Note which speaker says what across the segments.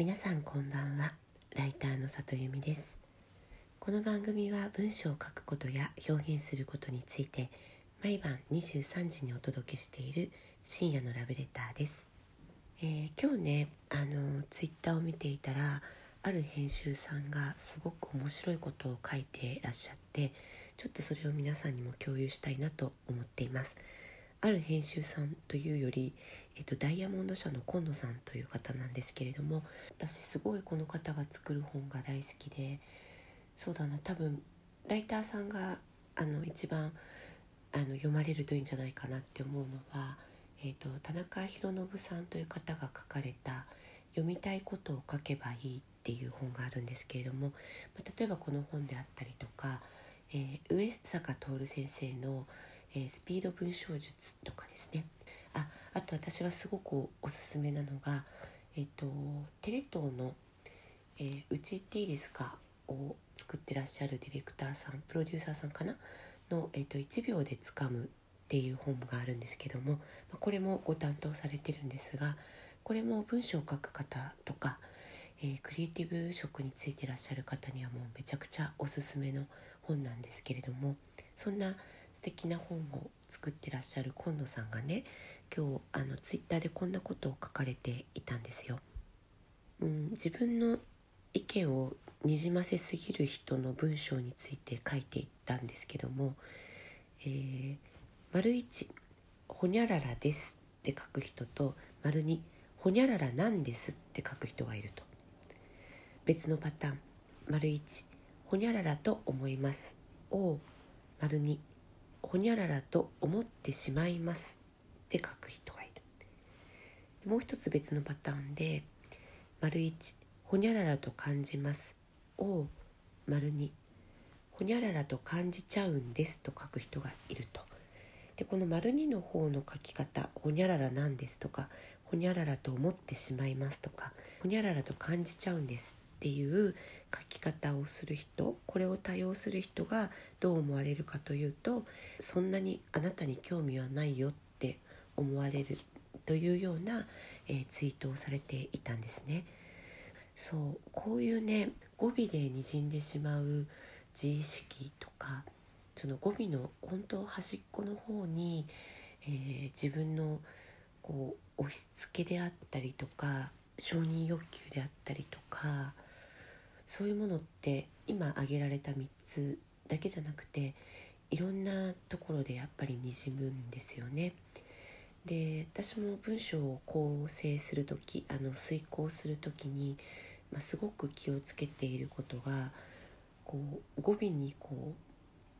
Speaker 1: 皆さんこんばんは。ライターの里由美です。この番組は文章を書くことや表現することについて毎晩23時にお届けしている深夜のラブレターです、えー、今日ねあのツイッターを見ていたらある編集さんがすごく面白いことを書いてらっしゃってちょっとそれを皆さんにも共有したいなと思っています。ある編集さんというより、えっと、ダイヤモンド社の今野さんという方なんですけれども私すごいこの方が作る本が大好きでそうだな多分ライターさんがあの一番あの読まれるといいんじゃないかなって思うのは、えーと、田中宏信さんという方が書かれた「読みたいことを書けばいい」っていう本があるんですけれども、ま、例えばこの本であったりとか、えー、上坂徹先生の「えー、スピード文章術とかですねああと私がすごくおすすめなのが、えーと、テレ東の、えー「うち行っていいですか?」を作ってらっしゃるディレクターさんプロデューサーさんかな？の、えーと「1秒でつかむ」っていう本があるんですけども、これもご担当されてるんですがこれも文章を書く方とか、えー、クリエイティブ職についてらっしゃる方にはもうめちゃくちゃおすすめの本なんですけれどもそんな素敵な本を作ってらっしゃる今野さんがね今日あのツイッターでこんなことを書かれていたんですよ。うん、自分の意見をにじませすぎる人の文章について書いていったんですけども「えー、丸1ほにゃららです」って書く人と「丸2ほにゃららなんです」って書く人がいると別のパターン「丸1ほにゃららと思います」を「丸2ほにゃららと思ってしまいますって書く人がいる。もう一つ別のパターンで丸一ほにゃららと感じますを丸二ほにゃららと感じちゃうんですと書く人がいると。でこの丸二の方の書き方ほにゃららなんですとかほにゃららと思ってしまいますとかほにゃららと感じちゃうんですっていう書き方をする人これを多用する人がどう思われるかというとそんなにあなたに興味はないよって思われるというような、えー、ツイートをされていたんですね。そうこういうね語尾でにじんでしまう自意識とかその語尾の本当端っこの方に、えー、自分のこう押し付けであったりとか承認欲求であったりとかそういうものって今挙げられた3つだけじゃなくていろんなところでやっぱりにじむんですよね。で私も文章を構成する時あの遂行する時に、まあ、すごく気をつけていることがこう語尾にこう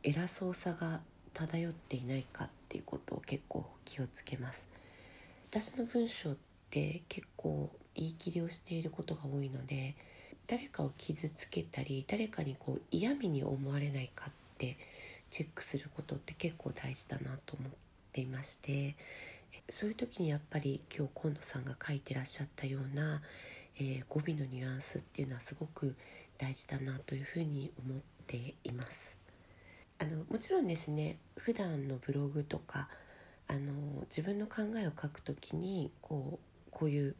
Speaker 1: 偉そうさが漂っていないかっていうことを結構気をつけます。私の文章って結構言い切りをしていることが多いので誰かを傷つけたり誰かにこう嫌味に思われないかってチェックすることって結構大事だなと思っていましてそういう時にやっぱり今日今野さんが書いてらっしゃったような、えー、語尾のニュアンスっていうのはすごく大事だなというふうに思っています。あのもちろんですね普段のブログとかあの自分の考えを書くときにこうこういう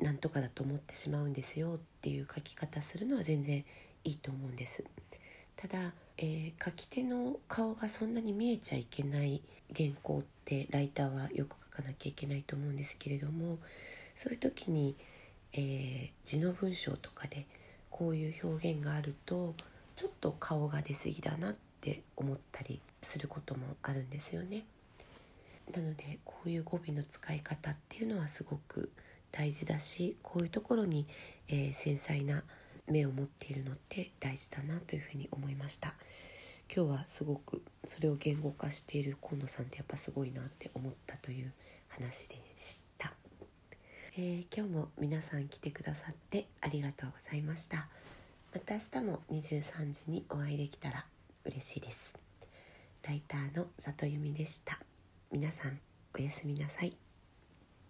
Speaker 1: なんとかだと思ってしまうんですよっていう書き方するのは全然いいと思うんですただ、えー、書き手の顔がそんなに見えちゃいけない原稿ってライターはよく書かなきゃいけないと思うんですけれどもそういう時に、えー、字の文章とかでこういう表現があるとちょっと顔が出過ぎだなって思ったりすることもあるんですよね。なのでこういう語尾の使い方っていうのはすごく大事だしこういうところに、えー、繊細な目を持っているのって大事だなというふうに思いました。今日はすごくそれを言語化している河野さんってやっぱすごいなって思ったという話でした、えー、今日も皆さん来てくださってありがとうございました。また明日も23時にお会いできたら嬉しいです。ライターの里由美でした。皆さんおやすみなさい。